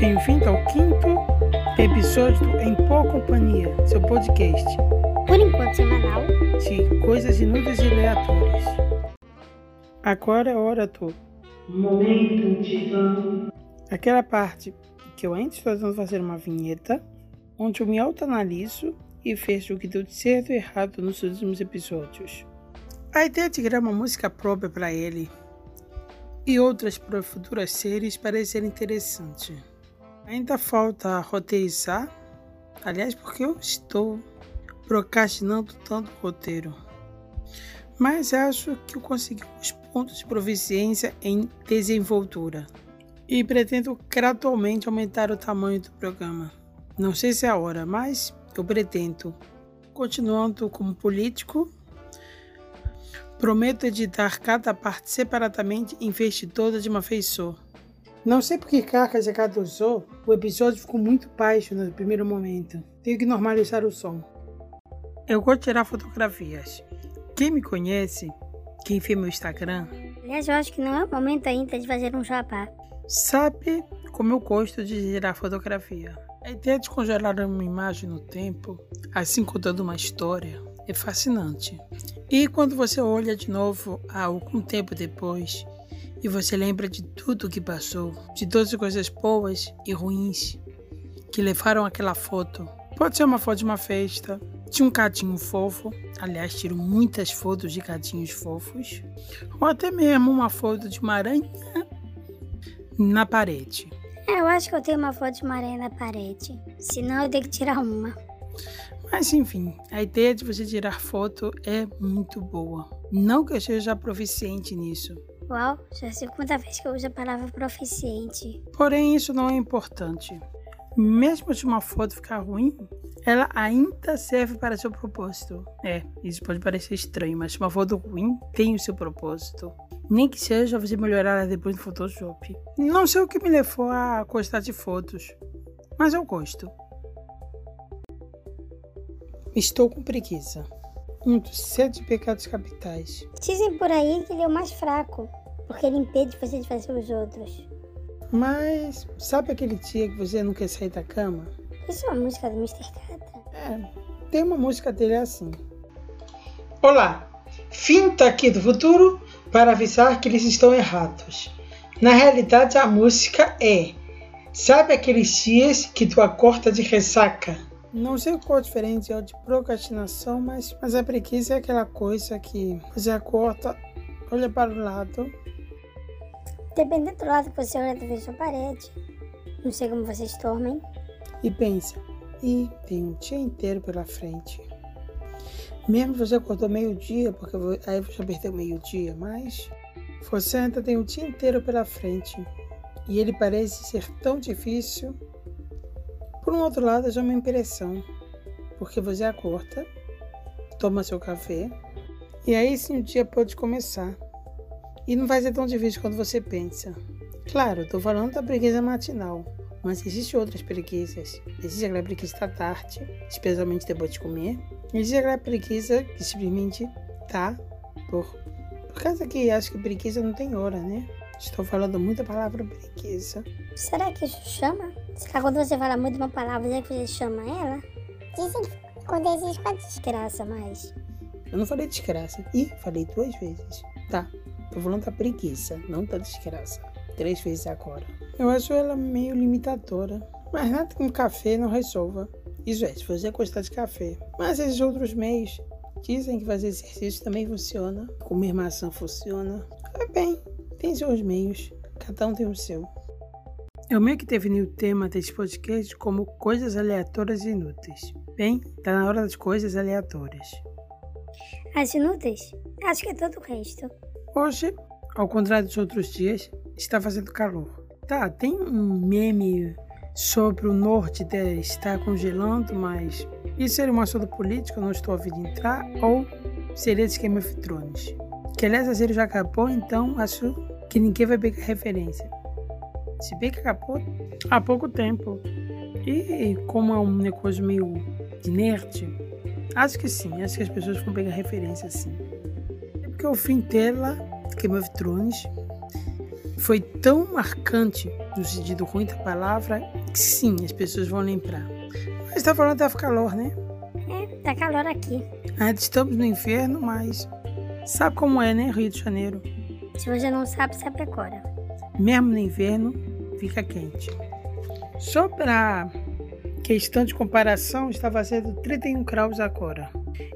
Bem-vindo ao quinto episódio do Em Boa Companhia, seu podcast Por enquanto semanal, de coisas inúteis e aleatórias. Agora é hora do Momento Divã. Aquela parte que eu ainda estou tentando fazer uma vinheta, onde eu me autoanaliso e vejo o que deu de certo e errado nos últimos episódios. A ideia de criar uma música própria para ele e outras para futuras séries parece ser interessante. Ainda falta roteirizar, aliás, porque eu estou procrastinando tanto o roteiro. Mas acho que eu consegui os pontos de proficiência em desenvoltura e pretendo gradualmente aumentar o tamanho do programa. Não sei se é a hora, mas eu pretendo. Continuando como político, prometo editar cada parte separadamente vez de toda de uma vez só. Não sei porque Carcas já causou, o episódio ficou muito baixo no primeiro momento. Tenho que normalizar o som. Eu vou tirar fotografias. Quem me conhece, quem vê meu Instagram, aliás, eu acho que não é o momento ainda de fazer um jabá. sabe como eu gosto de gerar fotografia. A ideia de congelar uma imagem no tempo, assim contando uma história, é fascinante. E quando você olha de novo há algum tempo depois e você lembra de tudo o que passou, de todas as coisas boas e ruins que levaram aquela foto. Pode ser uma foto de uma festa, de um gatinho fofo, aliás, tiro muitas fotos de gatinhos fofos, ou até mesmo uma foto de uma aranha na parede. É, eu acho que eu tenho uma foto de uma aranha na parede. Senão eu tenho que tirar uma. Mas enfim, a ideia de você tirar foto é muito boa. Não que eu seja proficiente nisso. Uau, já é a segunda vez que eu uso a palavra proficiente. Porém, isso não é importante. Mesmo se uma foto ficar ruim, ela ainda serve para seu propósito. É, isso pode parecer estranho, mas uma foto ruim tem o seu propósito. Nem que seja você melhorar ela depois no Photoshop. Não sei o que me levou a gostar de fotos, mas eu gosto. Estou com preguiça. Um dos sete pecados capitais. Dizem por aí que ele é o mais fraco, porque ele impede você de fazer os outros. Mas sabe aquele dia que você não quer sair da cama? Isso é uma música do Mr. Catra. É, tem uma música dele assim. Olá, finta aqui do futuro para avisar que eles estão errados. Na realidade, a música é Sabe aqueles dias que tu acorda de ressaca? Não sei qual a diferença de procrastinação, mas, mas a preguiça é aquela coisa que você acorda, olha para o lado, Dependendo do lado que você olha, talvez sua parede. Não sei como vocês dormem. E pensa, e tem um dia inteiro pela frente. Mesmo você acordou meio-dia, porque aí você perdeu meio-dia, mas você ainda tem o dia inteiro pela frente. E ele parece ser tão difícil. Por um outro lado, é uma impressão, porque você acorda, toma seu café, e aí sim o dia pode começar. E não vai ser tão difícil quanto você pensa. Claro, estou falando da preguiça matinal, mas existem outras preguiças. Existe aquela preguiça da tarde, especialmente depois de comer. Existe aquela preguiça que simplesmente tá por, por causa que acho que preguiça não tem hora, né? Estou falando muita palavra preguiça. Será que isso chama? Será que quando você fala muito uma palavra, será que você chama ela? Dizem que quando existe uma desgraça, mas... Eu não falei desgraça. Ih, falei duas vezes. Tá, tô falando da preguiça, não da desgraça. Três vezes agora. Eu acho ela meio limitadora. Mas nada que um café não resolva. Isso é, se você gostar de café. Mas esses outros meios dizem que fazer exercício também funciona. Comer maçã funciona. É bem, tem seus meios. Cada um tem o seu. Eu meio que defini o tema desse podcast como coisas aleatórias e inúteis. Bem, tá na hora das coisas aleatórias. As inúteis? Acho que é todo o resto. Hoje, ao contrário dos outros dias, está fazendo calor. Tá, tem um meme sobre o norte estar congelando, mas isso seria uma assunto político, eu não estou ouvindo entrar, ou seria de Game of Thrones. Que aliás a série já acabou, então acho que ninguém vai pegar referência. Se bem que acabou há pouco tempo. E como é um negócio meio de nerd, acho que sim, acho que as pessoas vão pegar referência sim. É porque o fim dela, Game of Thrones, foi tão marcante no sentido ruim da palavra que sim, as pessoas vão lembrar. Mas tá falando que tá calor, né? É, tá calor aqui. Ainda estamos no inverno, mas sabe como é, né, Rio de Janeiro? Se você não sabe, sabe agora. Mesmo no inverno, fica quente. Só para questão de comparação, está fazendo 31 graus agora.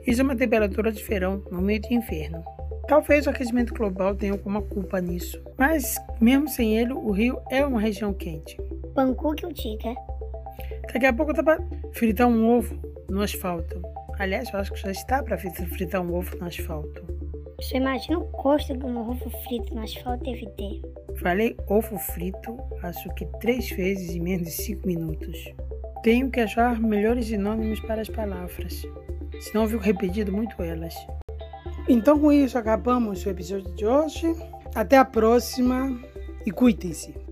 Isso é uma temperatura de verão no meio de inverno. Talvez o aquecimento global tenha alguma culpa nisso, mas mesmo sem ele, o Rio é uma região quente. Bangkok o diga. Daqui a pouco dá para fritar um ovo no asfalto. Aliás, eu acho que já está para fritar um ovo no asfalto. Você imagina o custo de um ovo frito no asfalto deve ter. Falei ovo frito, acho que três vezes em menos de cinco minutos. Tenho que achar melhores sinônimos para as palavras, senão eu fico repetindo muito elas. Então, com isso, acabamos o episódio de hoje. Até a próxima e cuidem-se.